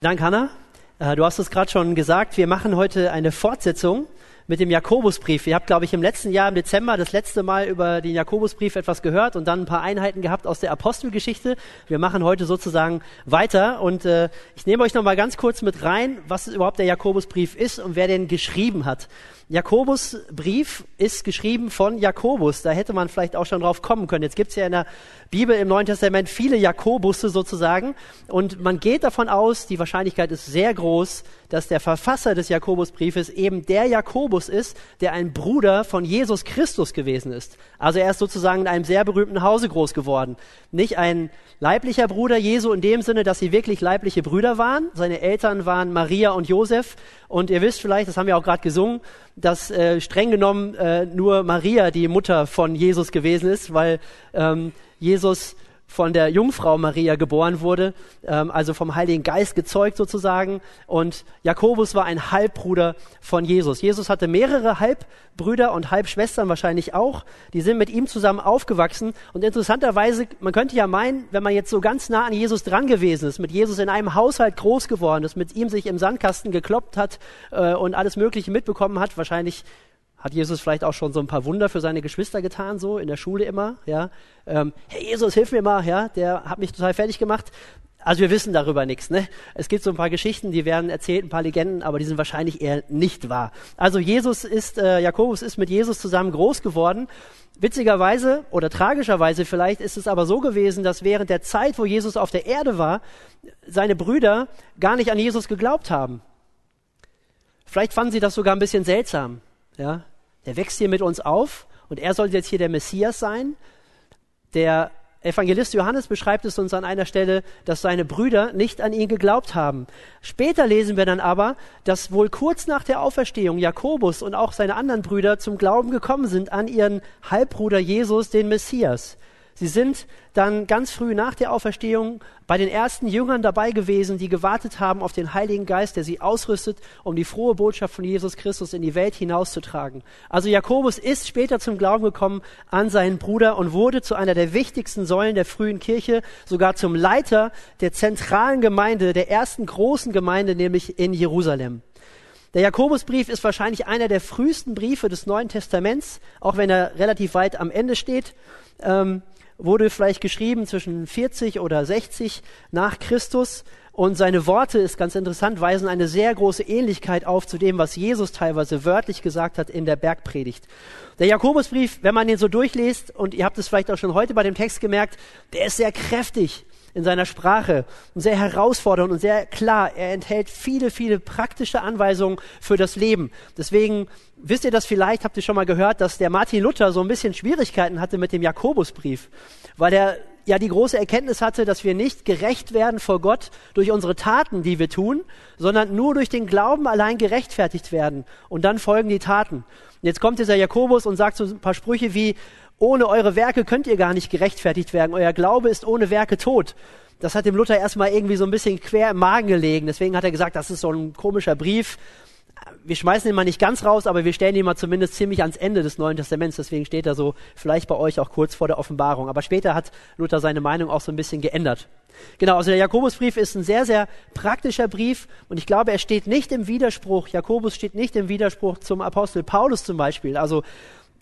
Dank, Hanna. Äh, du hast es gerade schon gesagt, wir machen heute eine Fortsetzung mit dem Jakobusbrief. Ihr habt, glaube ich, im letzten Jahr, im Dezember, das letzte Mal über den Jakobusbrief etwas gehört und dann ein paar Einheiten gehabt aus der Apostelgeschichte. Wir machen heute sozusagen weiter und äh, ich nehme euch noch mal ganz kurz mit rein, was überhaupt der Jakobusbrief ist und wer den geschrieben hat. Jakobus Brief ist geschrieben von Jakobus. Da hätte man vielleicht auch schon drauf kommen können. Jetzt gibt es ja in der Bibel im Neuen Testament viele Jakobusse sozusagen. Und man geht davon aus, die Wahrscheinlichkeit ist sehr groß, dass der Verfasser des Jakobusbriefes eben der Jakobus ist, der ein Bruder von Jesus Christus gewesen ist. Also er ist sozusagen in einem sehr berühmten Hause groß geworden. Nicht ein leiblicher Bruder Jesu in dem Sinne, dass sie wirklich leibliche Brüder waren. Seine Eltern waren Maria und Josef. Und ihr wisst vielleicht, das haben wir auch gerade gesungen, dass äh, streng genommen äh, nur Maria die Mutter von Jesus gewesen ist, weil ähm, Jesus von der Jungfrau Maria geboren wurde, ähm, also vom Heiligen Geist gezeugt sozusagen. Und Jakobus war ein Halbbruder von Jesus. Jesus hatte mehrere Halbbrüder und Halbschwestern wahrscheinlich auch. Die sind mit ihm zusammen aufgewachsen. Und interessanterweise, man könnte ja meinen, wenn man jetzt so ganz nah an Jesus dran gewesen ist, mit Jesus in einem Haushalt groß geworden ist, mit ihm sich im Sandkasten gekloppt hat äh, und alles Mögliche mitbekommen hat, wahrscheinlich hat Jesus vielleicht auch schon so ein paar Wunder für seine Geschwister getan, so in der Schule immer, ja. Ähm, Herr Jesus, hilf mir mal, ja, der hat mich total fertig gemacht. Also wir wissen darüber nichts. Ne? Es gibt so ein paar Geschichten, die werden erzählt, ein paar Legenden, aber die sind wahrscheinlich eher nicht wahr. Also Jesus ist, äh, Jakobus ist mit Jesus zusammen groß geworden. Witzigerweise oder tragischerweise vielleicht ist es aber so gewesen, dass während der Zeit, wo Jesus auf der Erde war, seine Brüder gar nicht an Jesus geglaubt haben. Vielleicht fanden sie das sogar ein bisschen seltsam. Ja, der wächst hier mit uns auf und er soll jetzt hier der Messias sein. Der Evangelist Johannes beschreibt es uns an einer Stelle, dass seine Brüder nicht an ihn geglaubt haben. Später lesen wir dann aber, dass wohl kurz nach der Auferstehung Jakobus und auch seine anderen Brüder zum Glauben gekommen sind an ihren Halbbruder Jesus, den Messias. Sie sind dann ganz früh nach der Auferstehung bei den ersten Jüngern dabei gewesen, die gewartet haben auf den Heiligen Geist, der sie ausrüstet, um die frohe Botschaft von Jesus Christus in die Welt hinauszutragen. Also Jakobus ist später zum Glauben gekommen an seinen Bruder und wurde zu einer der wichtigsten Säulen der frühen Kirche, sogar zum Leiter der zentralen Gemeinde, der ersten großen Gemeinde, nämlich in Jerusalem. Der Jakobusbrief ist wahrscheinlich einer der frühesten Briefe des Neuen Testaments, auch wenn er relativ weit am Ende steht. Ähm, wurde vielleicht geschrieben zwischen 40 oder 60 nach Christus und seine Worte, ist ganz interessant, weisen eine sehr große Ähnlichkeit auf zu dem, was Jesus teilweise wörtlich gesagt hat in der Bergpredigt. Der Jakobusbrief, wenn man den so durchliest, und ihr habt es vielleicht auch schon heute bei dem Text gemerkt, der ist sehr kräftig in seiner Sprache und sehr herausfordernd und sehr klar. Er enthält viele, viele praktische Anweisungen für das Leben. Deswegen wisst ihr das vielleicht, habt ihr schon mal gehört, dass der Martin Luther so ein bisschen Schwierigkeiten hatte mit dem Jakobusbrief, weil er ja die große Erkenntnis hatte, dass wir nicht gerecht werden vor Gott durch unsere Taten, die wir tun, sondern nur durch den Glauben allein gerechtfertigt werden. Und dann folgen die Taten. Und jetzt kommt dieser Jakobus und sagt so ein paar Sprüche wie, ohne eure Werke könnt ihr gar nicht gerechtfertigt werden. Euer Glaube ist ohne Werke tot. Das hat dem Luther erstmal irgendwie so ein bisschen quer im Magen gelegen. Deswegen hat er gesagt, das ist so ein komischer Brief. Wir schmeißen ihn mal nicht ganz raus, aber wir stellen ihn mal zumindest ziemlich ans Ende des Neuen Testaments. Deswegen steht er so vielleicht bei euch auch kurz vor der Offenbarung. Aber später hat Luther seine Meinung auch so ein bisschen geändert. Genau, also der Jakobusbrief ist ein sehr, sehr praktischer Brief und ich glaube, er steht nicht im Widerspruch, Jakobus steht nicht im Widerspruch zum Apostel Paulus zum Beispiel. Also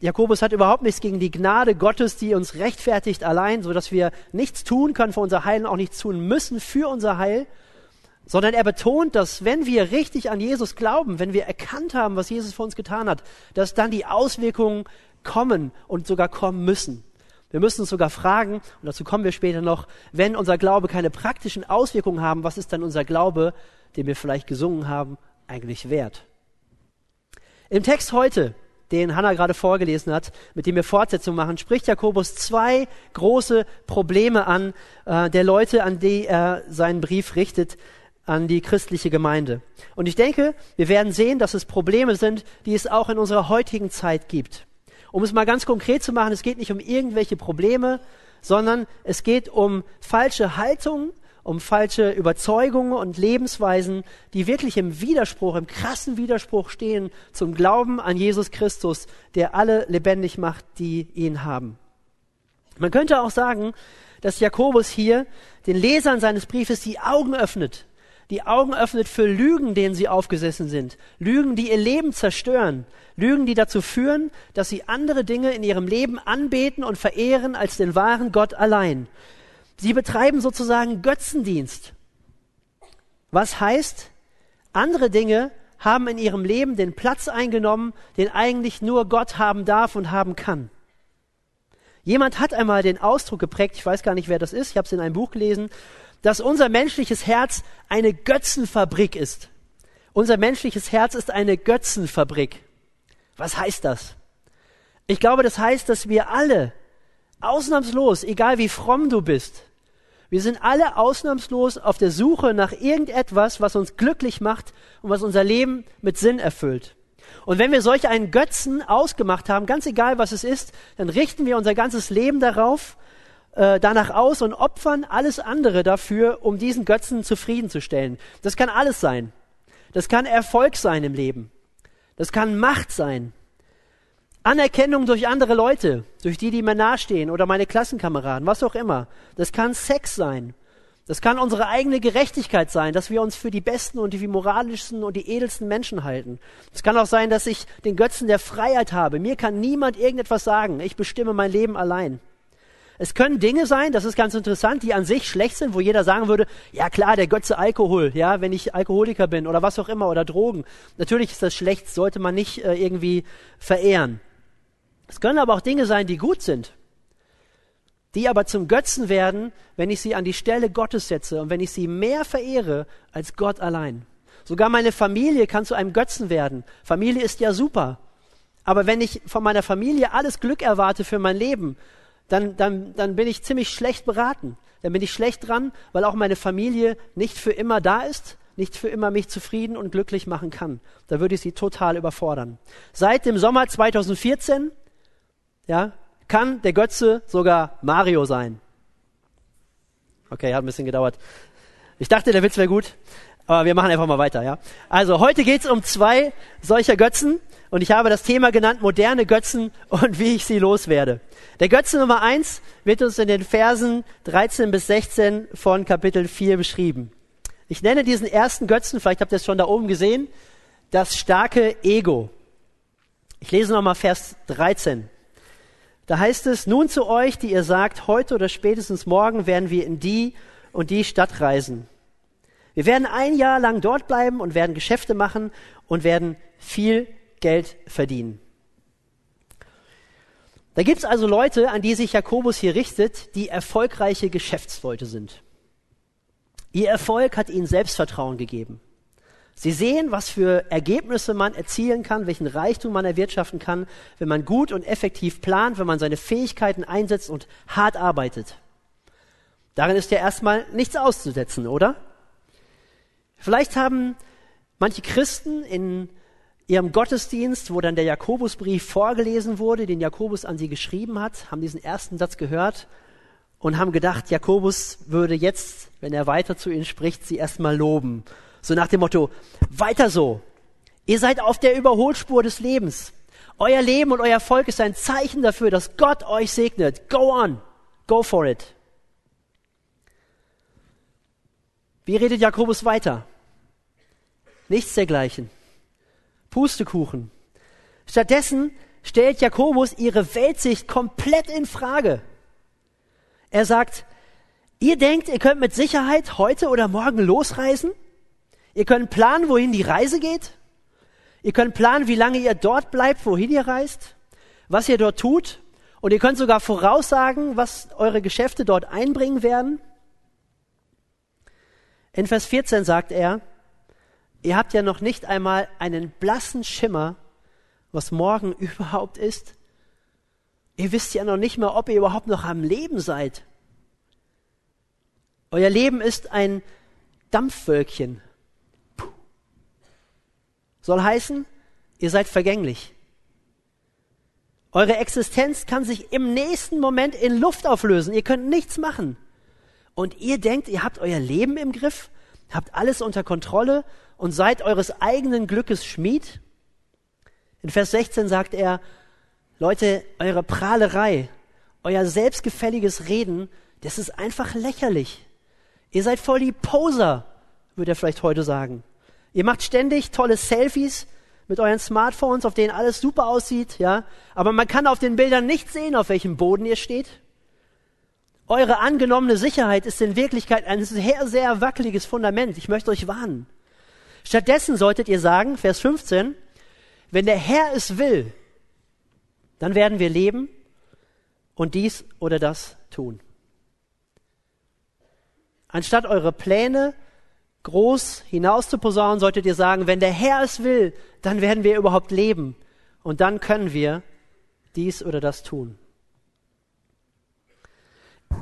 Jakobus hat überhaupt nichts gegen die Gnade Gottes, die uns rechtfertigt allein, so dass wir nichts tun können für unser Heil und auch nichts tun müssen für unser Heil, sondern er betont, dass wenn wir richtig an Jesus glauben, wenn wir erkannt haben, was Jesus für uns getan hat, dass dann die Auswirkungen kommen und sogar kommen müssen. Wir müssen uns sogar fragen, und dazu kommen wir später noch, wenn unser Glaube keine praktischen Auswirkungen haben, was ist dann unser Glaube, den wir vielleicht gesungen haben, eigentlich wert? Im Text heute den Hannah gerade vorgelesen hat, mit dem wir Fortsetzung machen, spricht Jakobus zwei große Probleme an äh, der Leute, an die er seinen Brief richtet, an die christliche Gemeinde. Und ich denke, wir werden sehen, dass es Probleme sind, die es auch in unserer heutigen Zeit gibt. Um es mal ganz konkret zu machen, es geht nicht um irgendwelche Probleme, sondern es geht um falsche Haltungen, um falsche Überzeugungen und Lebensweisen, die wirklich im Widerspruch, im krassen Widerspruch stehen zum Glauben an Jesus Christus, der alle lebendig macht, die ihn haben. Man könnte auch sagen, dass Jakobus hier den Lesern seines Briefes die Augen öffnet, die Augen öffnet für Lügen, denen sie aufgesessen sind. Lügen, die ihr Leben zerstören. Lügen, die dazu führen, dass sie andere Dinge in ihrem Leben anbeten und verehren als den wahren Gott allein. Sie betreiben sozusagen Götzendienst. Was heißt, andere Dinge haben in ihrem Leben den Platz eingenommen, den eigentlich nur Gott haben darf und haben kann. Jemand hat einmal den Ausdruck geprägt, ich weiß gar nicht, wer das ist, ich habe es in einem Buch gelesen, dass unser menschliches Herz eine Götzenfabrik ist. Unser menschliches Herz ist eine Götzenfabrik. Was heißt das? Ich glaube, das heißt, dass wir alle, ausnahmslos, egal wie fromm du bist, wir sind alle ausnahmslos auf der Suche nach irgendetwas, was uns glücklich macht und was unser Leben mit Sinn erfüllt. Und wenn wir solch einen Götzen ausgemacht haben, ganz egal was es ist, dann richten wir unser ganzes Leben darauf, äh, danach aus und opfern alles andere dafür, um diesen Götzen zufriedenzustellen. Das kann alles sein. Das kann Erfolg sein im Leben. Das kann Macht sein. Anerkennung durch andere Leute, durch die, die mir nahestehen oder meine Klassenkameraden, was auch immer. Das kann Sex sein. Das kann unsere eigene Gerechtigkeit sein, dass wir uns für die besten und die moralischsten und die edelsten Menschen halten. Es kann auch sein, dass ich den Götzen der Freiheit habe. Mir kann niemand irgendetwas sagen. Ich bestimme mein Leben allein. Es können Dinge sein, das ist ganz interessant, die an sich schlecht sind, wo jeder sagen würde, ja klar, der Götze Alkohol, ja, wenn ich Alkoholiker bin oder was auch immer oder Drogen. Natürlich ist das schlecht, sollte man nicht äh, irgendwie verehren. Es können aber auch Dinge sein, die gut sind, die aber zum Götzen werden, wenn ich sie an die Stelle Gottes setze und wenn ich sie mehr verehre als Gott allein. Sogar meine Familie kann zu einem Götzen werden. Familie ist ja super. Aber wenn ich von meiner Familie alles Glück erwarte für mein Leben dann, dann, dann bin ich ziemlich schlecht beraten. Dann bin ich schlecht dran, weil auch meine Familie nicht für immer da ist, nicht für immer mich zufrieden und glücklich machen kann. Da würde ich sie total überfordern. Seit dem Sommer 2014, ja, kann der Götze sogar Mario sein. Okay, hat ein bisschen gedauert. Ich dachte, der Witz wäre gut, aber wir machen einfach mal weiter, ja. Also heute geht's um zwei solcher Götzen und ich habe das Thema genannt moderne Götzen und wie ich sie loswerde. Der Götze Nummer eins wird uns in den Versen 13 bis 16 von Kapitel 4 beschrieben. Ich nenne diesen ersten Götzen, vielleicht habt ihr es schon da oben gesehen, das starke Ego. Ich lese nochmal Vers 13. Da heißt es, nun zu euch, die ihr sagt, heute oder spätestens morgen werden wir in die und die Stadt reisen. Wir werden ein Jahr lang dort bleiben und werden Geschäfte machen und werden viel Geld verdienen. Da gibt es also Leute, an die sich Jakobus hier richtet, die erfolgreiche Geschäftsleute sind. Ihr Erfolg hat ihnen Selbstvertrauen gegeben. Sie sehen, was für Ergebnisse man erzielen kann, welchen Reichtum man erwirtschaften kann, wenn man gut und effektiv plant, wenn man seine Fähigkeiten einsetzt und hart arbeitet. Darin ist ja erstmal nichts auszusetzen, oder? Vielleicht haben manche Christen in ihrem Gottesdienst, wo dann der Jakobusbrief vorgelesen wurde, den Jakobus an sie geschrieben hat, haben diesen ersten Satz gehört und haben gedacht, Jakobus würde jetzt, wenn er weiter zu ihnen spricht, sie erstmal loben. So nach dem Motto, weiter so. Ihr seid auf der Überholspur des Lebens. Euer Leben und euer Volk ist ein Zeichen dafür, dass Gott euch segnet. Go on. Go for it. Wie redet Jakobus weiter? Nichts dergleichen. Pustekuchen. Stattdessen stellt Jakobus ihre Weltsicht komplett in Frage. Er sagt, ihr denkt, ihr könnt mit Sicherheit heute oder morgen losreisen? Ihr könnt planen, wohin die Reise geht? Ihr könnt planen, wie lange ihr dort bleibt, wohin ihr reist? Was ihr dort tut? Und ihr könnt sogar voraussagen, was eure Geschäfte dort einbringen werden? In Vers 14 sagt er, Ihr habt ja noch nicht einmal einen blassen Schimmer, was morgen überhaupt ist. Ihr wisst ja noch nicht mal, ob ihr überhaupt noch am Leben seid. Euer Leben ist ein Dampfwölkchen. Soll heißen, ihr seid vergänglich. Eure Existenz kann sich im nächsten Moment in Luft auflösen. Ihr könnt nichts machen. Und ihr denkt, ihr habt euer Leben im Griff, habt alles unter Kontrolle und seid eures eigenen Glückes Schmied? In Vers 16 sagt er, Leute, eure Prahlerei, euer selbstgefälliges Reden, das ist einfach lächerlich. Ihr seid voll die Poser. würde er vielleicht heute sagen. Ihr macht ständig tolle Selfies mit euren Smartphones, auf denen alles super aussieht, ja. Aber man kann auf den Bildern nicht sehen, auf welchem Boden ihr steht. Eure angenommene Sicherheit ist in Wirklichkeit ein sehr, sehr wackeliges Fundament. Ich möchte euch warnen. Stattdessen solltet ihr sagen, Vers 15, wenn der Herr es will, dann werden wir leben und dies oder das tun. Anstatt eure Pläne groß hinaus zu posaunen, solltet ihr sagen, wenn der Herr es will, dann werden wir überhaupt leben und dann können wir dies oder das tun.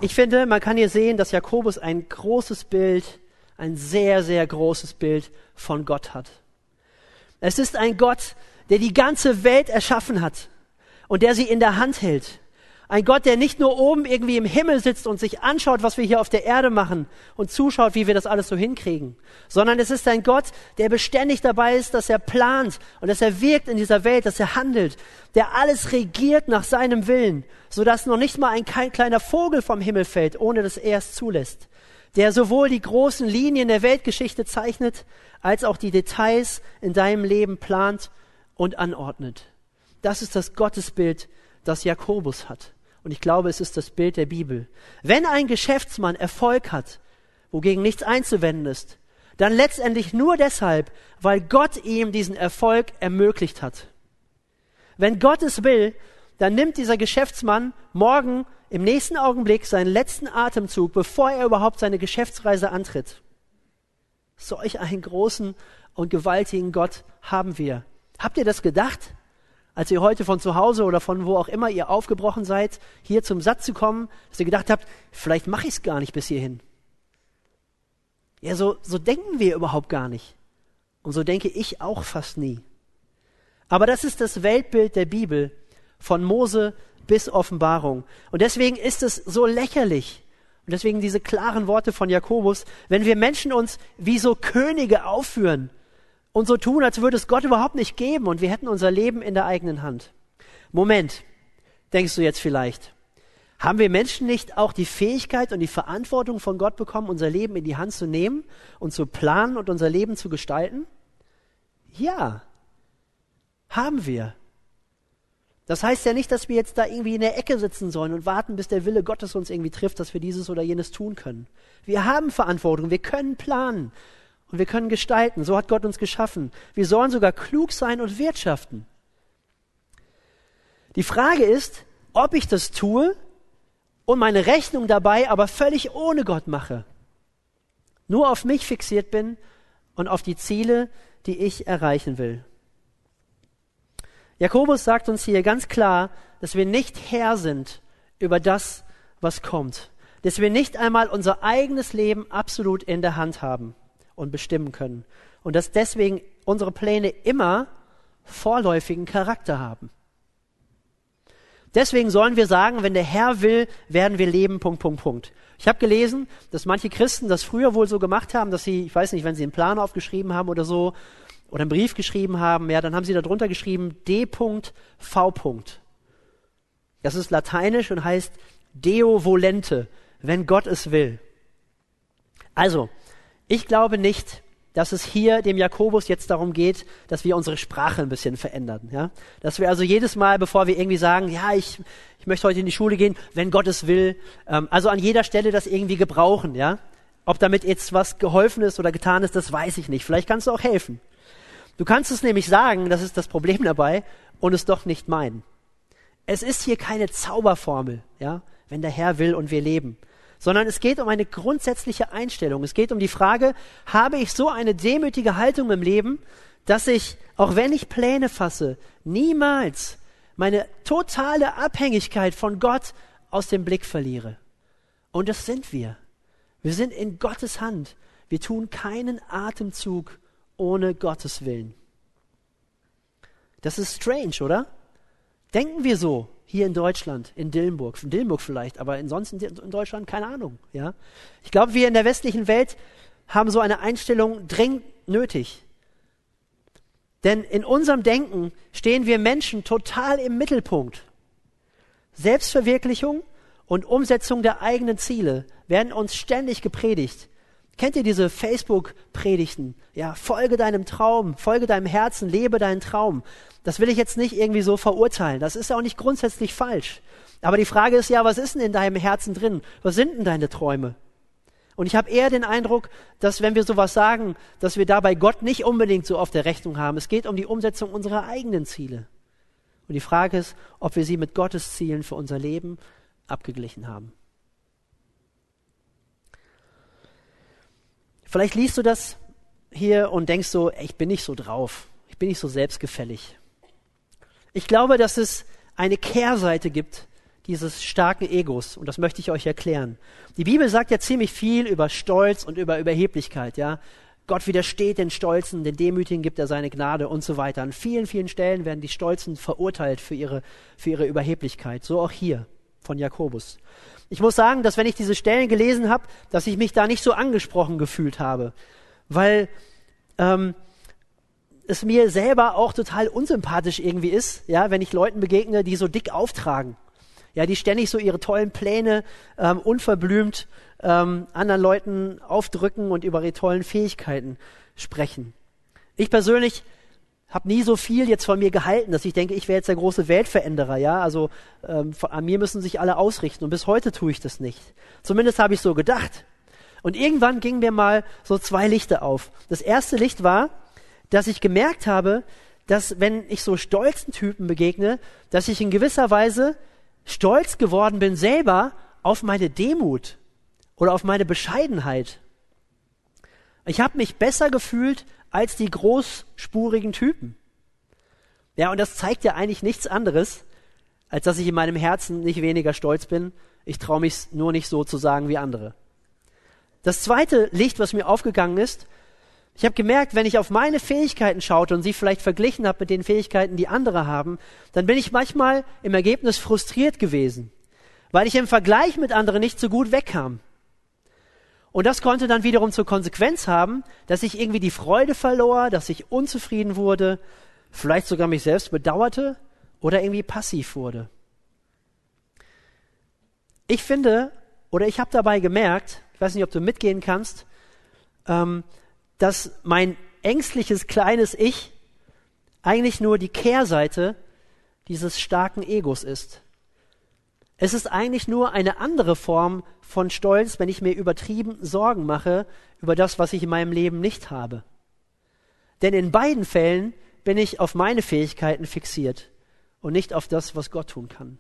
Ich finde, man kann hier sehen, dass Jakobus ein großes Bild, ein sehr, sehr großes Bild von Gott hat. Es ist ein Gott, der die ganze Welt erschaffen hat und der sie in der Hand hält. Ein Gott, der nicht nur oben irgendwie im Himmel sitzt und sich anschaut, was wir hier auf der Erde machen und zuschaut, wie wir das alles so hinkriegen, sondern es ist ein Gott, der beständig dabei ist, dass er plant und dass er wirkt in dieser Welt, dass er handelt, der alles regiert nach seinem Willen, sodass noch nicht mal ein kleiner Vogel vom Himmel fällt, ohne dass er es zulässt, der sowohl die großen Linien der Weltgeschichte zeichnet, als auch die Details in deinem Leben plant und anordnet. Das ist das Gottesbild, das Jakobus hat. Und ich glaube, es ist das Bild der Bibel. Wenn ein Geschäftsmann Erfolg hat, wogegen nichts einzuwenden ist, dann letztendlich nur deshalb, weil Gott ihm diesen Erfolg ermöglicht hat. Wenn Gott es will, dann nimmt dieser Geschäftsmann morgen im nächsten Augenblick seinen letzten Atemzug, bevor er überhaupt seine Geschäftsreise antritt. Solch einen großen und gewaltigen Gott haben wir. Habt ihr das gedacht? Als ihr heute von zu Hause oder von wo auch immer ihr aufgebrochen seid, hier zum Satz zu kommen, dass ihr gedacht habt, vielleicht mache ich es gar nicht bis hierhin. Ja, so, so denken wir überhaupt gar nicht. Und so denke ich auch fast nie. Aber das ist das Weltbild der Bibel, von Mose bis Offenbarung. Und deswegen ist es so lächerlich, und deswegen diese klaren Worte von Jakobus, wenn wir Menschen uns wie so Könige aufführen, und so tun, als würde es Gott überhaupt nicht geben und wir hätten unser Leben in der eigenen Hand. Moment, denkst du jetzt vielleicht. Haben wir Menschen nicht auch die Fähigkeit und die Verantwortung von Gott bekommen, unser Leben in die Hand zu nehmen und zu planen und unser Leben zu gestalten? Ja, haben wir. Das heißt ja nicht, dass wir jetzt da irgendwie in der Ecke sitzen sollen und warten, bis der Wille Gottes uns irgendwie trifft, dass wir dieses oder jenes tun können. Wir haben Verantwortung, wir können planen. Und wir können gestalten. So hat Gott uns geschaffen. Wir sollen sogar klug sein und wirtschaften. Die Frage ist, ob ich das tue und meine Rechnung dabei aber völlig ohne Gott mache. Nur auf mich fixiert bin und auf die Ziele, die ich erreichen will. Jakobus sagt uns hier ganz klar, dass wir nicht Herr sind über das, was kommt. Dass wir nicht einmal unser eigenes Leben absolut in der Hand haben und bestimmen können. Und dass deswegen unsere Pläne immer vorläufigen Charakter haben. Deswegen sollen wir sagen, wenn der Herr will, werden wir leben, Punkt, Punkt, Punkt. Ich habe gelesen, dass manche Christen das früher wohl so gemacht haben, dass sie, ich weiß nicht, wenn sie einen Plan aufgeschrieben haben oder so, oder einen Brief geschrieben haben, ja, dann haben sie darunter geschrieben D.V. Das ist lateinisch und heißt Deo volente, wenn Gott es will. Also, ich glaube nicht, dass es hier dem Jakobus jetzt darum geht, dass wir unsere Sprache ein bisschen verändern. Ja? Dass wir also jedes Mal, bevor wir irgendwie sagen, ja, ich, ich möchte heute in die Schule gehen, wenn Gott es will, ähm, also an jeder Stelle das irgendwie gebrauchen. Ja? Ob damit jetzt was geholfen ist oder getan ist, das weiß ich nicht. Vielleicht kannst du auch helfen. Du kannst es nämlich sagen, das ist das Problem dabei, und es doch nicht meinen. Es ist hier keine Zauberformel, ja, wenn der Herr will und wir leben sondern es geht um eine grundsätzliche Einstellung. Es geht um die Frage, habe ich so eine demütige Haltung im Leben, dass ich, auch wenn ich Pläne fasse, niemals meine totale Abhängigkeit von Gott aus dem Blick verliere. Und das sind wir. Wir sind in Gottes Hand. Wir tun keinen Atemzug ohne Gottes Willen. Das ist strange, oder? Denken wir so hier in Deutschland, in Dillenburg, in Dillenburg vielleicht, aber ansonsten in Deutschland keine Ahnung. Ja, ich glaube, wir in der westlichen Welt haben so eine Einstellung dringend nötig. Denn in unserem Denken stehen wir Menschen total im Mittelpunkt. Selbstverwirklichung und Umsetzung der eigenen Ziele werden uns ständig gepredigt. Kennt ihr diese Facebook-Predigten? Ja, folge deinem Traum, folge deinem Herzen, lebe deinen Traum. Das will ich jetzt nicht irgendwie so verurteilen. Das ist auch nicht grundsätzlich falsch. Aber die Frage ist ja, was ist denn in deinem Herzen drin? Was sind denn deine Träume? Und ich habe eher den Eindruck, dass wenn wir sowas sagen, dass wir dabei Gott nicht unbedingt so auf der Rechnung haben. Es geht um die Umsetzung unserer eigenen Ziele. Und die Frage ist, ob wir sie mit Gottes Zielen für unser Leben abgeglichen haben. Vielleicht liest du das hier und denkst so, ich bin nicht so drauf, ich bin nicht so selbstgefällig. Ich glaube, dass es eine Kehrseite gibt dieses starken Egos und das möchte ich euch erklären. Die Bibel sagt ja ziemlich viel über Stolz und über Überheblichkeit, ja. Gott widersteht den Stolzen, den Demütigen gibt er seine Gnade und so weiter. An vielen, vielen Stellen werden die Stolzen verurteilt für ihre, für ihre Überheblichkeit. So auch hier von Jakobus. Ich muss sagen, dass wenn ich diese Stellen gelesen habe, dass ich mich da nicht so angesprochen gefühlt habe, weil ähm, es mir selber auch total unsympathisch irgendwie ist, ja, wenn ich Leuten begegne, die so dick auftragen ja, die ständig so ihre tollen Pläne ähm, unverblümt ähm, anderen Leuten aufdrücken und über ihre tollen Fähigkeiten sprechen. Ich persönlich habe nie so viel jetzt von mir gehalten, dass ich denke, ich wäre jetzt der große Weltveränderer, ja. Also ähm, an mir müssen sich alle ausrichten und bis heute tue ich das nicht. Zumindest habe ich so gedacht. Und irgendwann gingen mir mal so zwei Lichter auf. Das erste Licht war, dass ich gemerkt habe, dass wenn ich so stolzen Typen begegne, dass ich in gewisser Weise stolz geworden bin selber auf meine Demut oder auf meine Bescheidenheit. Ich habe mich besser gefühlt als die großspurigen Typen. Ja, und das zeigt ja eigentlich nichts anderes, als dass ich in meinem Herzen nicht weniger stolz bin. Ich traue mich nur nicht so zu sagen wie andere. Das zweite Licht, was mir aufgegangen ist, ich habe gemerkt, wenn ich auf meine Fähigkeiten schaute und sie vielleicht verglichen habe mit den Fähigkeiten, die andere haben, dann bin ich manchmal im Ergebnis frustriert gewesen, weil ich im Vergleich mit anderen nicht so gut wegkam. Und das konnte dann wiederum zur Konsequenz haben, dass ich irgendwie die Freude verlor, dass ich unzufrieden wurde, vielleicht sogar mich selbst bedauerte oder irgendwie passiv wurde. Ich finde, oder ich habe dabei gemerkt, ich weiß nicht, ob du mitgehen kannst, ähm, dass mein ängstliches kleines Ich eigentlich nur die Kehrseite dieses starken Egos ist. Es ist eigentlich nur eine andere Form von Stolz, wenn ich mir übertrieben Sorgen mache über das, was ich in meinem Leben nicht habe. Denn in beiden Fällen bin ich auf meine Fähigkeiten fixiert und nicht auf das, was Gott tun kann.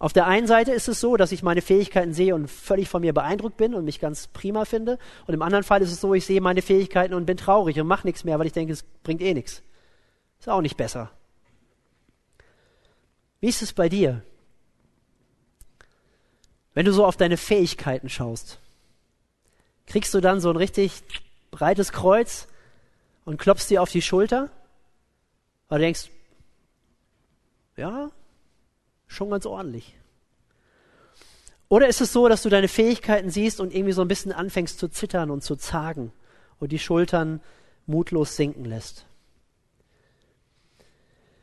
Auf der einen Seite ist es so, dass ich meine Fähigkeiten sehe und völlig von mir beeindruckt bin und mich ganz prima finde. Und im anderen Fall ist es so, ich sehe meine Fähigkeiten und bin traurig und mache nichts mehr, weil ich denke, es bringt eh nichts. Ist auch nicht besser. Wie ist es bei dir? Wenn du so auf deine Fähigkeiten schaust, kriegst du dann so ein richtig breites Kreuz und klopfst dir auf die Schulter? Oder denkst, ja, schon ganz ordentlich. Oder ist es so, dass du deine Fähigkeiten siehst und irgendwie so ein bisschen anfängst zu zittern und zu zagen und die Schultern mutlos sinken lässt?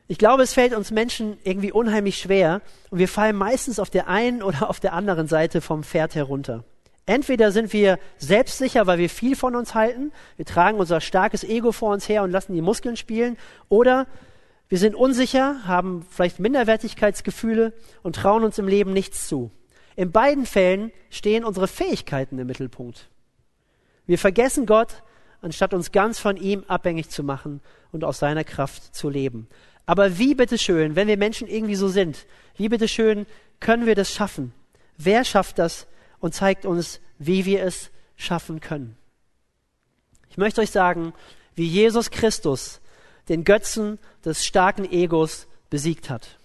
Ich glaube, es fällt uns Menschen irgendwie unheimlich schwer und wir fallen meistens auf der einen oder auf der anderen Seite vom Pferd herunter. Entweder sind wir selbstsicher, weil wir viel von uns halten, wir tragen unser starkes Ego vor uns her und lassen die Muskeln spielen, oder wir sind unsicher, haben vielleicht Minderwertigkeitsgefühle und trauen uns im Leben nichts zu. In beiden Fällen stehen unsere Fähigkeiten im Mittelpunkt. Wir vergessen Gott, anstatt uns ganz von ihm abhängig zu machen und aus seiner Kraft zu leben. Aber wie bitteschön, wenn wir Menschen irgendwie so sind, wie bitteschön können wir das schaffen? Wer schafft das und zeigt uns, wie wir es schaffen können? Ich möchte euch sagen, wie Jesus Christus den Götzen des starken Egos besiegt hat.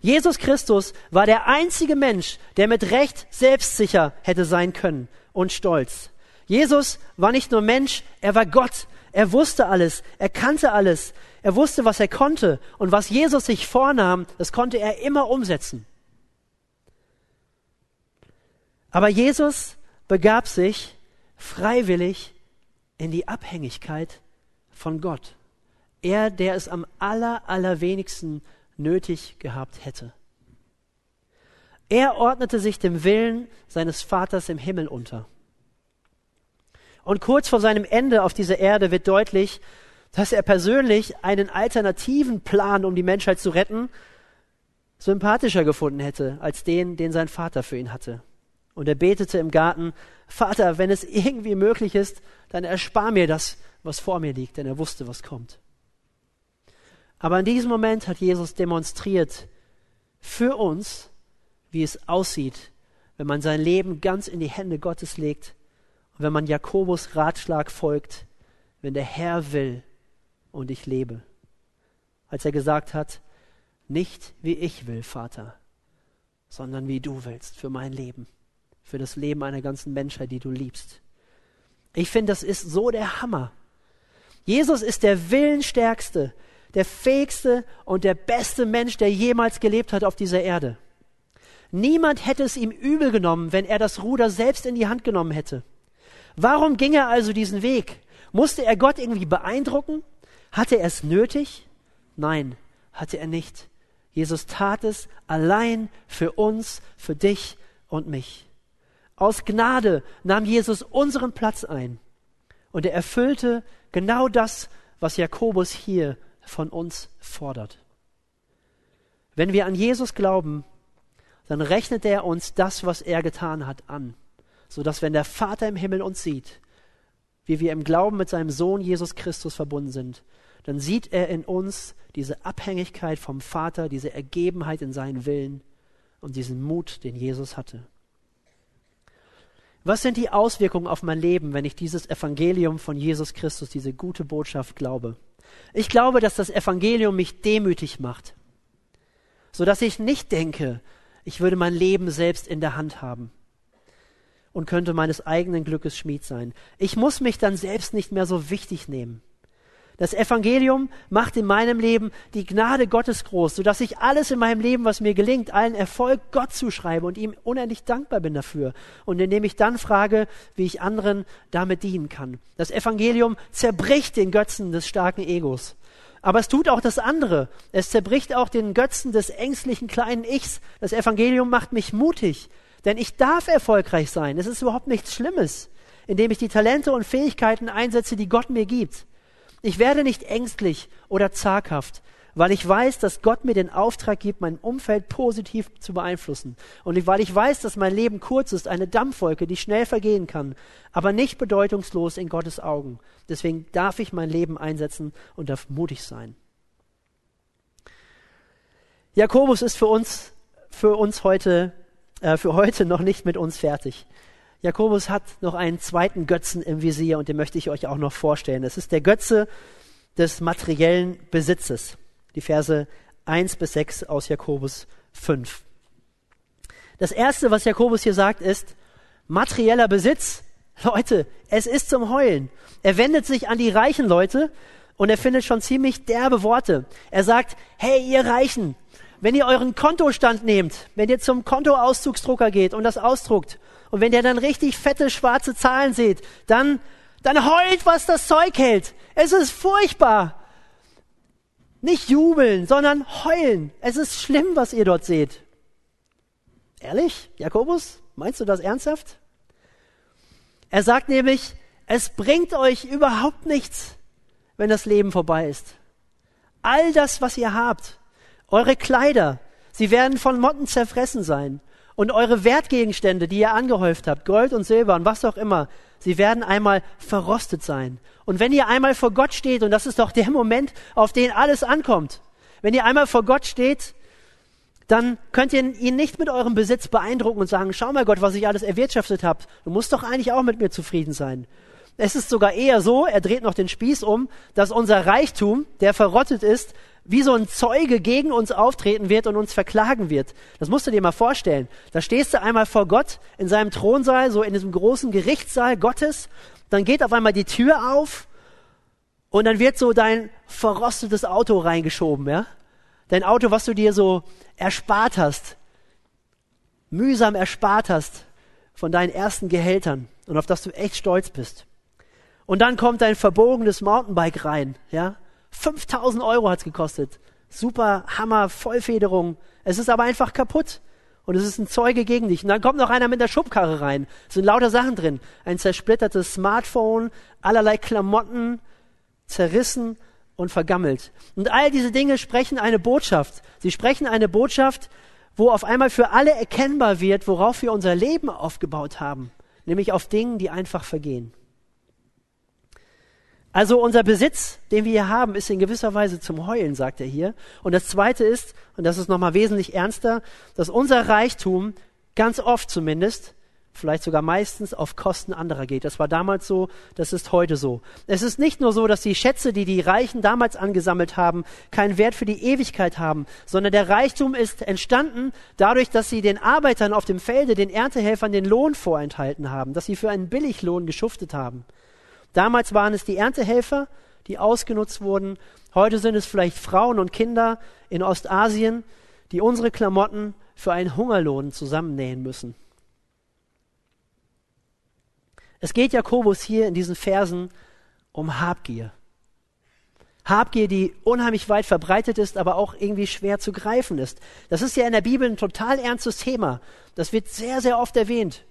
Jesus Christus war der einzige Mensch, der mit Recht selbstsicher hätte sein können und stolz. Jesus war nicht nur Mensch, er war Gott. Er wusste alles, er kannte alles, er wusste, was er konnte und was Jesus sich vornahm, das konnte er immer umsetzen. Aber Jesus begab sich freiwillig in die Abhängigkeit von Gott. Er, der es am aller, allerwenigsten nötig gehabt hätte. Er ordnete sich dem Willen seines Vaters im Himmel unter. Und kurz vor seinem Ende auf dieser Erde wird deutlich, dass er persönlich einen alternativen Plan, um die Menschheit zu retten, sympathischer gefunden hätte als den, den sein Vater für ihn hatte. Und er betete im Garten, Vater, wenn es irgendwie möglich ist, dann erspar mir das, was vor mir liegt, denn er wusste, was kommt. Aber in diesem Moment hat Jesus demonstriert für uns, wie es aussieht, wenn man sein Leben ganz in die Hände Gottes legt und wenn man Jakobus Ratschlag folgt, wenn der Herr will und ich lebe. Als er gesagt hat, nicht wie ich will, Vater, sondern wie du willst für mein Leben, für das Leben einer ganzen Menschheit, die du liebst. Ich finde, das ist so der Hammer. Jesus ist der willenstärkste, der fähigste und der beste Mensch, der jemals gelebt hat auf dieser Erde. Niemand hätte es ihm übel genommen, wenn er das Ruder selbst in die Hand genommen hätte. Warum ging er also diesen Weg? Musste er Gott irgendwie beeindrucken? Hatte er es nötig? Nein, hatte er nicht. Jesus tat es allein für uns, für dich und mich. Aus Gnade nahm Jesus unseren Platz ein und er erfüllte genau das, was Jakobus hier von uns fordert. Wenn wir an Jesus glauben, dann rechnet er uns das, was er getan hat, an, so dass wenn der Vater im Himmel uns sieht, wie wir im Glauben mit seinem Sohn Jesus Christus verbunden sind, dann sieht er in uns diese Abhängigkeit vom Vater, diese Ergebenheit in seinen Willen und diesen Mut, den Jesus hatte. Was sind die Auswirkungen auf mein Leben, wenn ich dieses Evangelium von Jesus Christus, diese gute Botschaft glaube? Ich glaube, dass das Evangelium mich demütig macht, so dass ich nicht denke, ich würde mein Leben selbst in der Hand haben und könnte meines eigenen Glückes Schmied sein. Ich muss mich dann selbst nicht mehr so wichtig nehmen. Das Evangelium macht in meinem Leben die Gnade Gottes groß, sodass ich alles in meinem Leben, was mir gelingt, allen Erfolg Gott zuschreibe und ihm unendlich dankbar bin dafür. Und indem ich dann frage, wie ich anderen damit dienen kann. Das Evangelium zerbricht den Götzen des starken Egos. Aber es tut auch das andere. Es zerbricht auch den Götzen des ängstlichen kleinen Ichs. Das Evangelium macht mich mutig, denn ich darf erfolgreich sein. Es ist überhaupt nichts Schlimmes, indem ich die Talente und Fähigkeiten einsetze, die Gott mir gibt. Ich werde nicht ängstlich oder zaghaft, weil ich weiß, dass Gott mir den Auftrag gibt, mein Umfeld positiv zu beeinflussen. Und weil ich weiß, dass mein Leben kurz ist, eine Dampfwolke, die schnell vergehen kann, aber nicht bedeutungslos in Gottes Augen. Deswegen darf ich mein Leben einsetzen und darf mutig sein. Jakobus ist für uns, für uns heute, äh, für heute noch nicht mit uns fertig. Jakobus hat noch einen zweiten Götzen im Visier und den möchte ich euch auch noch vorstellen. Es ist der Götze des materiellen Besitzes. Die Verse 1 bis 6 aus Jakobus 5. Das erste, was Jakobus hier sagt, ist materieller Besitz. Leute, es ist zum Heulen. Er wendet sich an die reichen Leute und er findet schon ziemlich derbe Worte. Er sagt, hey, ihr Reichen, wenn ihr euren Kontostand nehmt, wenn ihr zum Kontoauszugsdrucker geht und das ausdruckt und wenn ihr dann richtig fette schwarze Zahlen seht, dann, dann heult, was das Zeug hält. Es ist furchtbar. Nicht jubeln, sondern heulen. Es ist schlimm, was ihr dort seht. Ehrlich, Jakobus? Meinst du das ernsthaft? Er sagt nämlich, es bringt euch überhaupt nichts, wenn das Leben vorbei ist. All das, was ihr habt, eure Kleider, sie werden von Motten zerfressen sein. Und eure Wertgegenstände, die ihr angehäuft habt, Gold und Silber und was auch immer, sie werden einmal verrostet sein. Und wenn ihr einmal vor Gott steht, und das ist doch der Moment, auf den alles ankommt, wenn ihr einmal vor Gott steht, dann könnt ihr ihn nicht mit eurem Besitz beeindrucken und sagen, schau mal Gott, was ich alles erwirtschaftet habe. Du musst doch eigentlich auch mit mir zufrieden sein. Es ist sogar eher so, er dreht noch den Spieß um, dass unser Reichtum, der verrottet ist, wie so ein Zeuge gegen uns auftreten wird und uns verklagen wird. Das musst du dir mal vorstellen. Da stehst du einmal vor Gott in seinem Thronsaal, so in diesem großen Gerichtssaal Gottes. Dann geht auf einmal die Tür auf und dann wird so dein verrostetes Auto reingeschoben, ja? Dein Auto, was du dir so erspart hast, mühsam erspart hast von deinen ersten Gehältern und auf das du echt stolz bist. Und dann kommt dein verbogenes Mountainbike rein, ja? 5000 Euro hat's gekostet. Super Hammer, Vollfederung. Es ist aber einfach kaputt. Und es ist ein Zeuge gegen dich. Und dann kommt noch einer mit der Schubkarre rein. Es sind lauter Sachen drin. Ein zersplittertes Smartphone, allerlei Klamotten, zerrissen und vergammelt. Und all diese Dinge sprechen eine Botschaft. Sie sprechen eine Botschaft, wo auf einmal für alle erkennbar wird, worauf wir unser Leben aufgebaut haben. Nämlich auf Dingen, die einfach vergehen. Also unser Besitz, den wir hier haben, ist in gewisser Weise zum Heulen, sagt er hier. Und das Zweite ist, und das ist nochmal wesentlich ernster, dass unser Reichtum ganz oft zumindest, vielleicht sogar meistens, auf Kosten anderer geht. Das war damals so, das ist heute so. Es ist nicht nur so, dass die Schätze, die die Reichen damals angesammelt haben, keinen Wert für die Ewigkeit haben, sondern der Reichtum ist entstanden dadurch, dass sie den Arbeitern auf dem Felde, den Erntehelfern den Lohn vorenthalten haben, dass sie für einen Billiglohn geschuftet haben. Damals waren es die Erntehelfer, die ausgenutzt wurden. Heute sind es vielleicht Frauen und Kinder in Ostasien, die unsere Klamotten für einen Hungerlohn zusammennähen müssen. Es geht Jakobus hier in diesen Versen um Habgier. Habgier, die unheimlich weit verbreitet ist, aber auch irgendwie schwer zu greifen ist. Das ist ja in der Bibel ein total ernstes Thema. Das wird sehr, sehr oft erwähnt.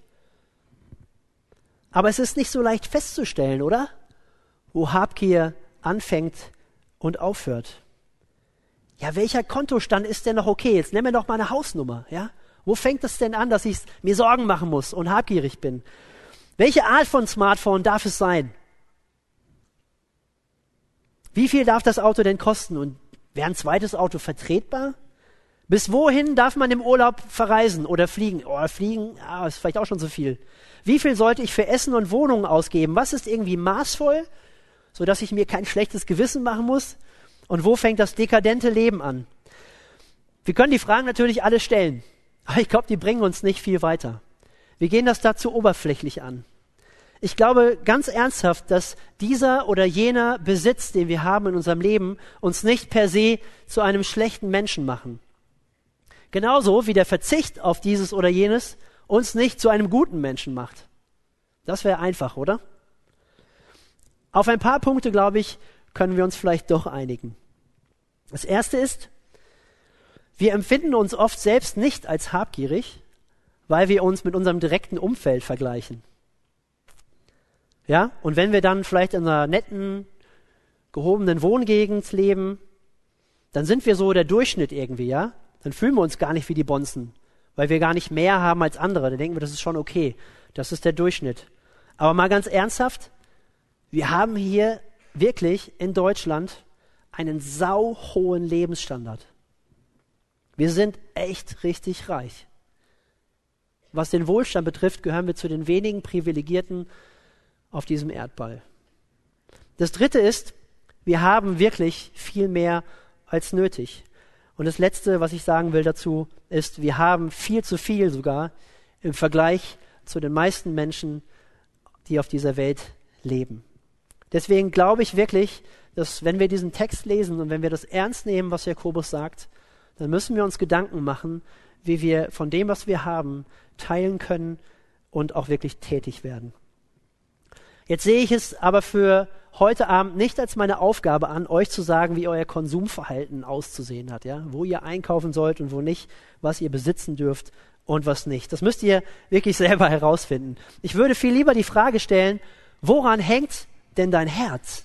Aber es ist nicht so leicht festzustellen, oder? Wo Habgier anfängt und aufhört. Ja, welcher Kontostand ist denn noch okay? Jetzt nimm mir doch mal eine Hausnummer, ja? Wo fängt es denn an, dass ich mir Sorgen machen muss und habgierig bin? Welche Art von Smartphone darf es sein? Wie viel darf das Auto denn kosten? Und wäre ein zweites Auto vertretbar? Bis wohin darf man im Urlaub verreisen oder fliegen? Oh, fliegen, ah, ist vielleicht auch schon so viel. Wie viel sollte ich für Essen und Wohnungen ausgeben? Was ist irgendwie maßvoll, sodass ich mir kein schlechtes Gewissen machen muss? Und wo fängt das dekadente Leben an? Wir können die Fragen natürlich alle stellen, aber ich glaube, die bringen uns nicht viel weiter. Wir gehen das dazu oberflächlich an. Ich glaube ganz ernsthaft, dass dieser oder jener Besitz, den wir haben in unserem Leben, uns nicht per se zu einem schlechten Menschen machen. Genauso wie der Verzicht auf dieses oder jenes uns nicht zu einem guten Menschen macht. Das wäre einfach, oder? Auf ein paar Punkte, glaube ich, können wir uns vielleicht doch einigen. Das erste ist, wir empfinden uns oft selbst nicht als habgierig, weil wir uns mit unserem direkten Umfeld vergleichen. Ja, und wenn wir dann vielleicht in einer netten, gehobenen Wohngegend leben, dann sind wir so der Durchschnitt irgendwie, ja? Dann fühlen wir uns gar nicht wie die Bonzen weil wir gar nicht mehr haben als andere. Da denken wir, das ist schon okay. Das ist der Durchschnitt. Aber mal ganz ernsthaft, wir haben hier wirklich in Deutschland einen sauhohen Lebensstandard. Wir sind echt richtig reich. Was den Wohlstand betrifft, gehören wir zu den wenigen Privilegierten auf diesem Erdball. Das Dritte ist, wir haben wirklich viel mehr als nötig. Und das Letzte, was ich sagen will dazu, ist, wir haben viel zu viel sogar im Vergleich zu den meisten Menschen, die auf dieser Welt leben. Deswegen glaube ich wirklich, dass wenn wir diesen Text lesen und wenn wir das ernst nehmen, was Jakobus sagt, dann müssen wir uns Gedanken machen, wie wir von dem, was wir haben, teilen können und auch wirklich tätig werden. Jetzt sehe ich es aber für heute Abend nicht als meine Aufgabe an, euch zu sagen, wie euer Konsumverhalten auszusehen hat, ja, wo ihr einkaufen sollt und wo nicht, was ihr besitzen dürft und was nicht. Das müsst ihr wirklich selber herausfinden. Ich würde viel lieber die Frage stellen, woran hängt denn dein Herz?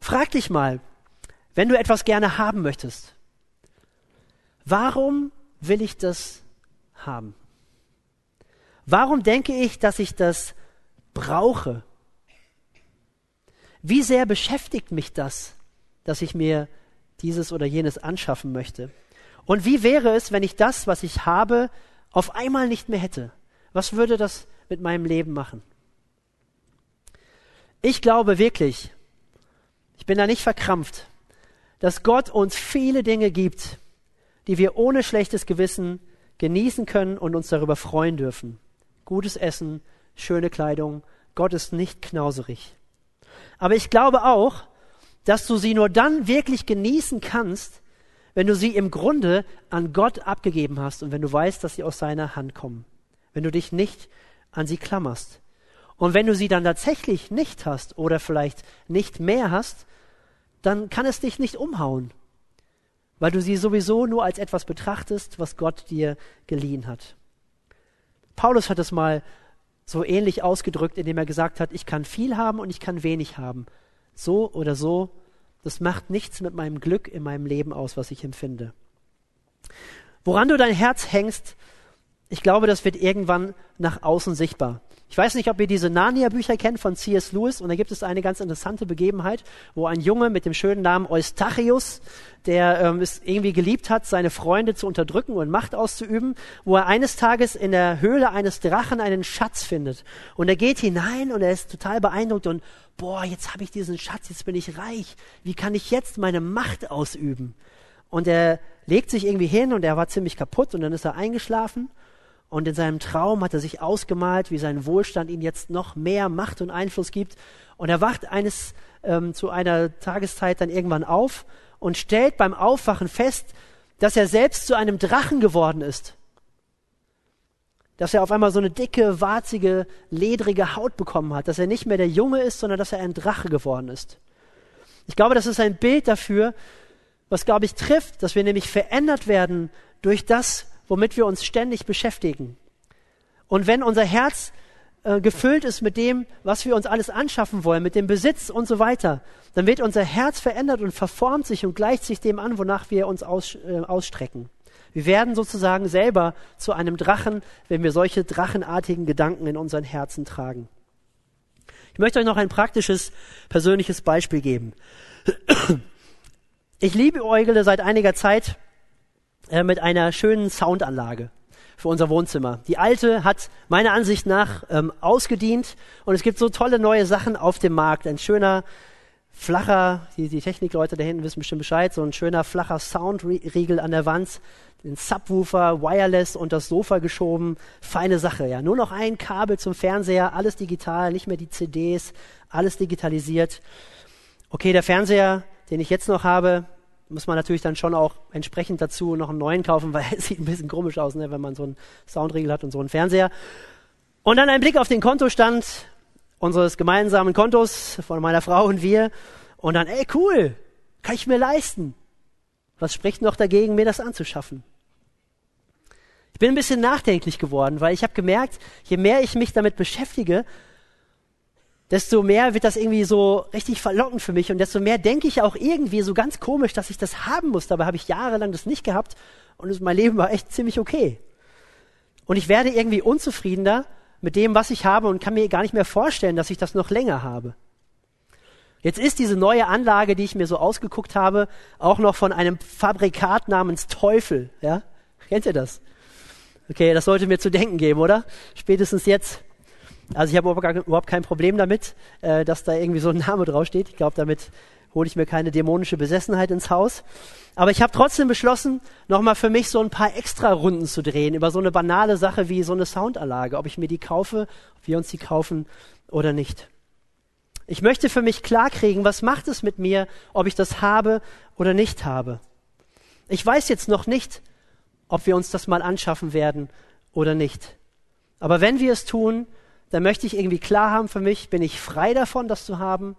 Frag dich mal, wenn du etwas gerne haben möchtest, warum will ich das haben? Warum denke ich, dass ich das brauche. Wie sehr beschäftigt mich das, dass ich mir dieses oder jenes anschaffen möchte? Und wie wäre es, wenn ich das, was ich habe, auf einmal nicht mehr hätte? Was würde das mit meinem Leben machen? Ich glaube wirklich, ich bin da nicht verkrampft, dass Gott uns viele Dinge gibt, die wir ohne schlechtes Gewissen genießen können und uns darüber freuen dürfen. Gutes Essen, schöne Kleidung. Gott ist nicht knauserig. Aber ich glaube auch, dass du sie nur dann wirklich genießen kannst, wenn du sie im Grunde an Gott abgegeben hast und wenn du weißt, dass sie aus seiner Hand kommen. Wenn du dich nicht an sie klammerst. Und wenn du sie dann tatsächlich nicht hast oder vielleicht nicht mehr hast, dann kann es dich nicht umhauen. weil du sie sowieso nur als etwas betrachtest, was Gott dir geliehen hat. Paulus hat es mal so ähnlich ausgedrückt, indem er gesagt hat, ich kann viel haben und ich kann wenig haben. So oder so, das macht nichts mit meinem Glück in meinem Leben aus, was ich empfinde. Woran du dein Herz hängst, ich glaube, das wird irgendwann nach außen sichtbar. Ich weiß nicht, ob ihr diese Narnia-Bücher kennt von C.S. Lewis. Und da gibt es eine ganz interessante Begebenheit, wo ein Junge mit dem schönen Namen Eustachius, der ähm, es irgendwie geliebt hat, seine Freunde zu unterdrücken und Macht auszuüben, wo er eines Tages in der Höhle eines Drachen einen Schatz findet. Und er geht hinein und er ist total beeindruckt und, boah, jetzt habe ich diesen Schatz, jetzt bin ich reich. Wie kann ich jetzt meine Macht ausüben? Und er legt sich irgendwie hin und er war ziemlich kaputt und dann ist er eingeschlafen und in seinem Traum hat er sich ausgemalt, wie sein Wohlstand ihm jetzt noch mehr Macht und Einfluss gibt. Und er wacht eines ähm, zu einer Tageszeit dann irgendwann auf und stellt beim Aufwachen fest, dass er selbst zu einem Drachen geworden ist. Dass er auf einmal so eine dicke, warzige, ledrige Haut bekommen hat. Dass er nicht mehr der Junge ist, sondern dass er ein Drache geworden ist. Ich glaube, das ist ein Bild dafür, was, glaube ich, trifft, dass wir nämlich verändert werden durch das, womit wir uns ständig beschäftigen. Und wenn unser Herz äh, gefüllt ist mit dem, was wir uns alles anschaffen wollen, mit dem Besitz und so weiter, dann wird unser Herz verändert und verformt sich und gleicht sich dem an, wonach wir uns aus, äh, ausstrecken. Wir werden sozusagen selber zu einem Drachen, wenn wir solche drachenartigen Gedanken in unseren Herzen tragen. Ich möchte euch noch ein praktisches, persönliches Beispiel geben. Ich liebe Eugele seit einiger Zeit äh, mit einer schönen Soundanlage für unser Wohnzimmer. Die alte hat meiner Ansicht nach ähm, ausgedient und es gibt so tolle neue Sachen auf dem Markt. Ein schöner, flacher, die, die Technikleute da hinten wissen bestimmt Bescheid, so ein schöner, flacher Soundriegel an der Wand, den Subwoofer, Wireless und das Sofa geschoben. Feine Sache, ja. Nur noch ein Kabel zum Fernseher, alles digital, nicht mehr die CDs, alles digitalisiert. Okay, der Fernseher, den ich jetzt noch habe, muss man natürlich dann schon auch entsprechend dazu noch einen neuen kaufen, weil es sieht ein bisschen komisch aus, ne, wenn man so einen Soundriegel hat und so einen Fernseher. Und dann ein Blick auf den Kontostand unseres gemeinsamen Kontos von meiner Frau und wir. Und dann, ey, cool, kann ich mir leisten. Was spricht noch dagegen, mir das anzuschaffen? Ich bin ein bisschen nachdenklich geworden, weil ich habe gemerkt, je mehr ich mich damit beschäftige, desto mehr wird das irgendwie so richtig verlockend für mich und desto mehr denke ich auch irgendwie so ganz komisch, dass ich das haben muss. Dabei habe ich jahrelang das nicht gehabt und mein Leben war echt ziemlich okay. Und ich werde irgendwie unzufriedener mit dem, was ich habe und kann mir gar nicht mehr vorstellen, dass ich das noch länger habe. Jetzt ist diese neue Anlage, die ich mir so ausgeguckt habe, auch noch von einem Fabrikat namens Teufel. Ja? Kennt ihr das? Okay, das sollte mir zu denken geben, oder? Spätestens jetzt. Also ich habe überhaupt kein Problem damit, äh, dass da irgendwie so ein Name draufsteht. Ich glaube, damit hole ich mir keine dämonische Besessenheit ins Haus. Aber ich habe trotzdem beschlossen, nochmal für mich so ein paar extra Runden zu drehen über so eine banale Sache wie so eine Soundanlage, ob ich mir die kaufe, ob wir uns die kaufen oder nicht. Ich möchte für mich klarkriegen, was macht es mit mir, ob ich das habe oder nicht habe. Ich weiß jetzt noch nicht, ob wir uns das mal anschaffen werden oder nicht. Aber wenn wir es tun, dann möchte ich irgendwie klar haben für mich, bin ich frei davon, das zu haben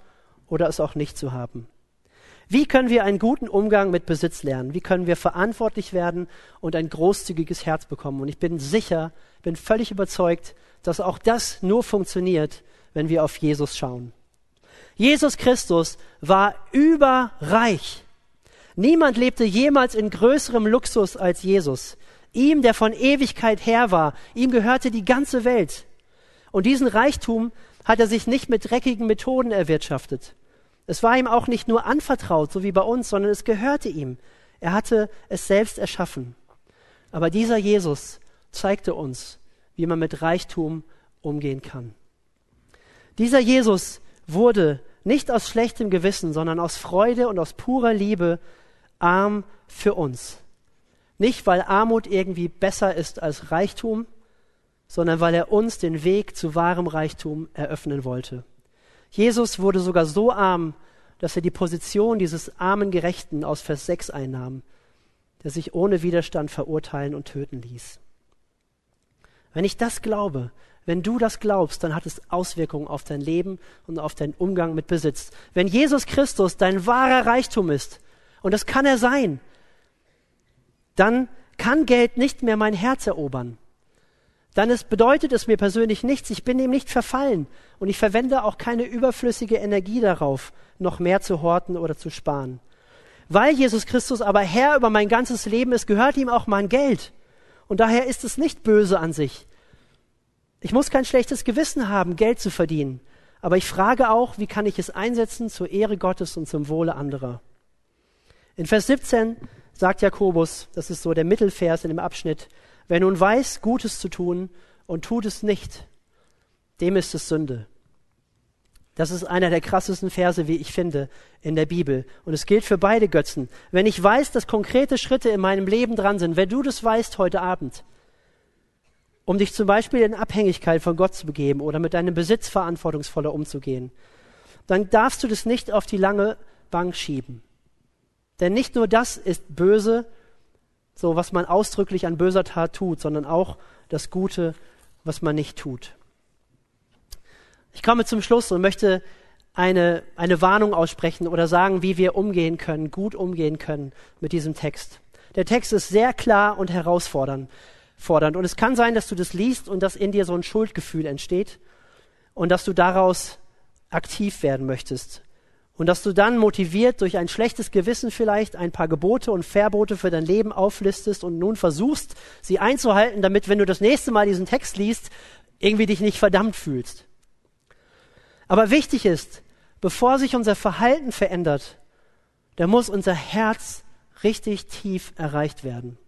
oder es auch nicht zu haben. Wie können wir einen guten Umgang mit Besitz lernen? Wie können wir verantwortlich werden und ein großzügiges Herz bekommen? Und ich bin sicher, bin völlig überzeugt, dass auch das nur funktioniert, wenn wir auf Jesus schauen. Jesus Christus war überreich. Niemand lebte jemals in größerem Luxus als Jesus. Ihm, der von Ewigkeit her war, ihm gehörte die ganze Welt. Und diesen Reichtum hat er sich nicht mit dreckigen Methoden erwirtschaftet. Es war ihm auch nicht nur anvertraut, so wie bei uns, sondern es gehörte ihm. Er hatte es selbst erschaffen. Aber dieser Jesus zeigte uns, wie man mit Reichtum umgehen kann. Dieser Jesus wurde nicht aus schlechtem Gewissen, sondern aus Freude und aus purer Liebe arm für uns. Nicht, weil Armut irgendwie besser ist als Reichtum, sondern weil er uns den Weg zu wahrem Reichtum eröffnen wollte. Jesus wurde sogar so arm, dass er die Position dieses armen Gerechten aus Vers 6 einnahm, der sich ohne Widerstand verurteilen und töten ließ. Wenn ich das glaube, wenn du das glaubst, dann hat es Auswirkungen auf dein Leben und auf deinen Umgang mit Besitz. Wenn Jesus Christus dein wahrer Reichtum ist, und das kann er sein, dann kann Geld nicht mehr mein Herz erobern. Dann ist, bedeutet es mir persönlich nichts. Ich bin ihm nicht verfallen und ich verwende auch keine überflüssige Energie darauf, noch mehr zu horten oder zu sparen. Weil Jesus Christus aber Herr über mein ganzes Leben ist, gehört ihm auch mein Geld. Und daher ist es nicht böse an sich. Ich muss kein schlechtes Gewissen haben, Geld zu verdienen. Aber ich frage auch, wie kann ich es einsetzen zur Ehre Gottes und zum Wohle anderer? In Vers 17 sagt Jakobus, das ist so der Mittelvers in dem Abschnitt, wer nun weiß, Gutes zu tun und tut es nicht, dem ist es Sünde. Das ist einer der krassesten Verse, wie ich finde, in der Bibel. Und es gilt für beide Götzen. Wenn ich weiß, dass konkrete Schritte in meinem Leben dran sind, wenn du das weißt heute Abend, um dich zum Beispiel in Abhängigkeit von Gott zu begeben oder mit deinem Besitz verantwortungsvoller umzugehen, dann darfst du das nicht auf die lange Bank schieben. Denn nicht nur das ist böse, so was man ausdrücklich an böser Tat tut, sondern auch das Gute, was man nicht tut. Ich komme zum Schluss und möchte eine, eine Warnung aussprechen oder sagen, wie wir umgehen können, gut umgehen können mit diesem Text. Der Text ist sehr klar und herausfordernd. Fordernd. Und es kann sein, dass du das liest und dass in dir so ein Schuldgefühl entsteht und dass du daraus aktiv werden möchtest. Und dass du dann motiviert durch ein schlechtes Gewissen vielleicht ein paar Gebote und Verbote für dein Leben auflistest und nun versuchst, sie einzuhalten, damit, wenn du das nächste Mal diesen Text liest, irgendwie dich nicht verdammt fühlst. Aber wichtig ist, bevor sich unser Verhalten verändert, da muss unser Herz richtig tief erreicht werden.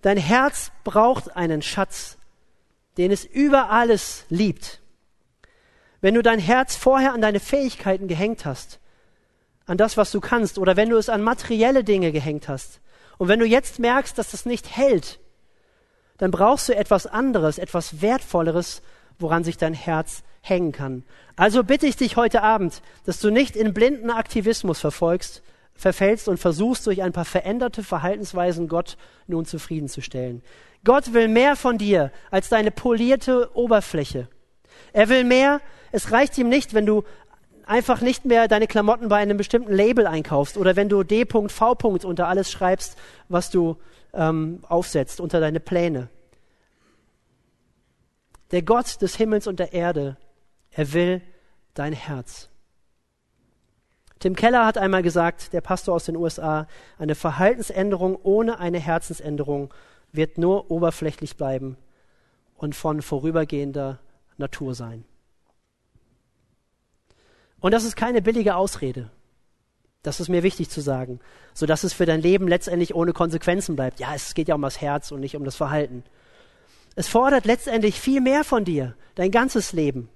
Dein Herz braucht einen Schatz, den es über alles liebt. Wenn du dein Herz vorher an deine Fähigkeiten gehängt hast, an das, was du kannst, oder wenn du es an materielle Dinge gehängt hast, und wenn du jetzt merkst, dass das nicht hält, dann brauchst du etwas anderes, etwas Wertvolleres, woran sich dein Herz hängen kann. Also bitte ich dich heute Abend, dass du nicht in blinden Aktivismus verfolgst, verfällst und versuchst durch ein paar veränderte Verhaltensweisen Gott nun zufriedenzustellen. Gott will mehr von dir als deine polierte Oberfläche. Er will mehr. Es reicht ihm nicht, wenn du einfach nicht mehr deine Klamotten bei einem bestimmten Label einkaufst oder wenn du D.V. unter alles schreibst, was du ähm, aufsetzt, unter deine Pläne. Der Gott des Himmels und der Erde er will dein Herz. Tim Keller hat einmal gesagt, der Pastor aus den USA, eine Verhaltensänderung ohne eine Herzensänderung wird nur oberflächlich bleiben und von vorübergehender Natur sein. Und das ist keine billige Ausrede. Das ist mir wichtig zu sagen, so dass es für dein Leben letztendlich ohne Konsequenzen bleibt. Ja, es geht ja um das Herz und nicht um das Verhalten. Es fordert letztendlich viel mehr von dir, dein ganzes Leben.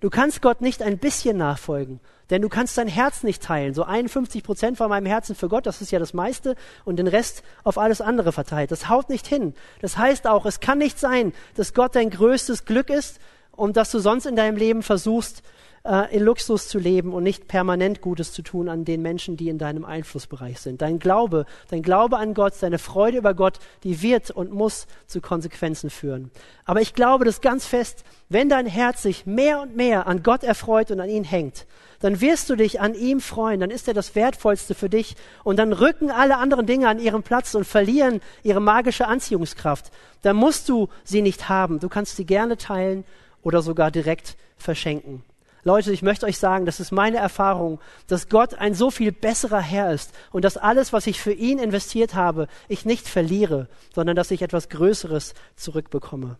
Du kannst Gott nicht ein bisschen nachfolgen, denn du kannst dein Herz nicht teilen. So 51 Prozent von meinem Herzen für Gott, das ist ja das meiste, und den Rest auf alles andere verteilt. Das haut nicht hin. Das heißt auch, es kann nicht sein, dass Gott dein größtes Glück ist und dass du sonst in deinem Leben versuchst, äh, in Luxus zu leben und nicht permanent Gutes zu tun an den Menschen, die in deinem Einflussbereich sind. Dein Glaube, dein Glaube an Gott, deine Freude über Gott, die wird und muss zu Konsequenzen führen. Aber ich glaube das ganz fest, wenn dein Herz sich mehr und mehr an Gott erfreut und an ihn hängt, dann wirst du dich an ihm freuen, dann ist er das Wertvollste für dich und dann rücken alle anderen Dinge an ihren Platz und verlieren ihre magische Anziehungskraft. Dann musst du sie nicht haben, du kannst sie gerne teilen oder sogar direkt verschenken. Leute, ich möchte euch sagen, das ist meine Erfahrung, dass Gott ein so viel besserer Herr ist und dass alles, was ich für ihn investiert habe, ich nicht verliere, sondern dass ich etwas Größeres zurückbekomme.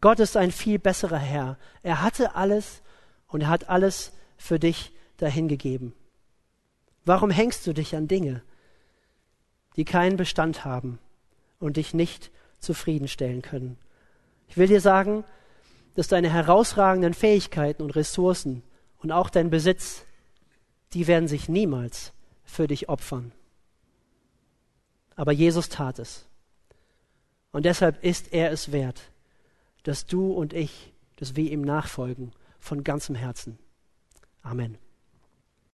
Gott ist ein viel besserer Herr. Er hatte alles und er hat alles für dich dahingegeben. Warum hängst du dich an Dinge, die keinen Bestand haben und dich nicht zufriedenstellen können? Ich will dir sagen, dass deine herausragenden Fähigkeiten und Ressourcen und auch dein Besitz, die werden sich niemals für dich opfern. Aber Jesus tat es. Und deshalb ist er es wert, dass du und ich, dass wir ihm nachfolgen von ganzem Herzen. Amen.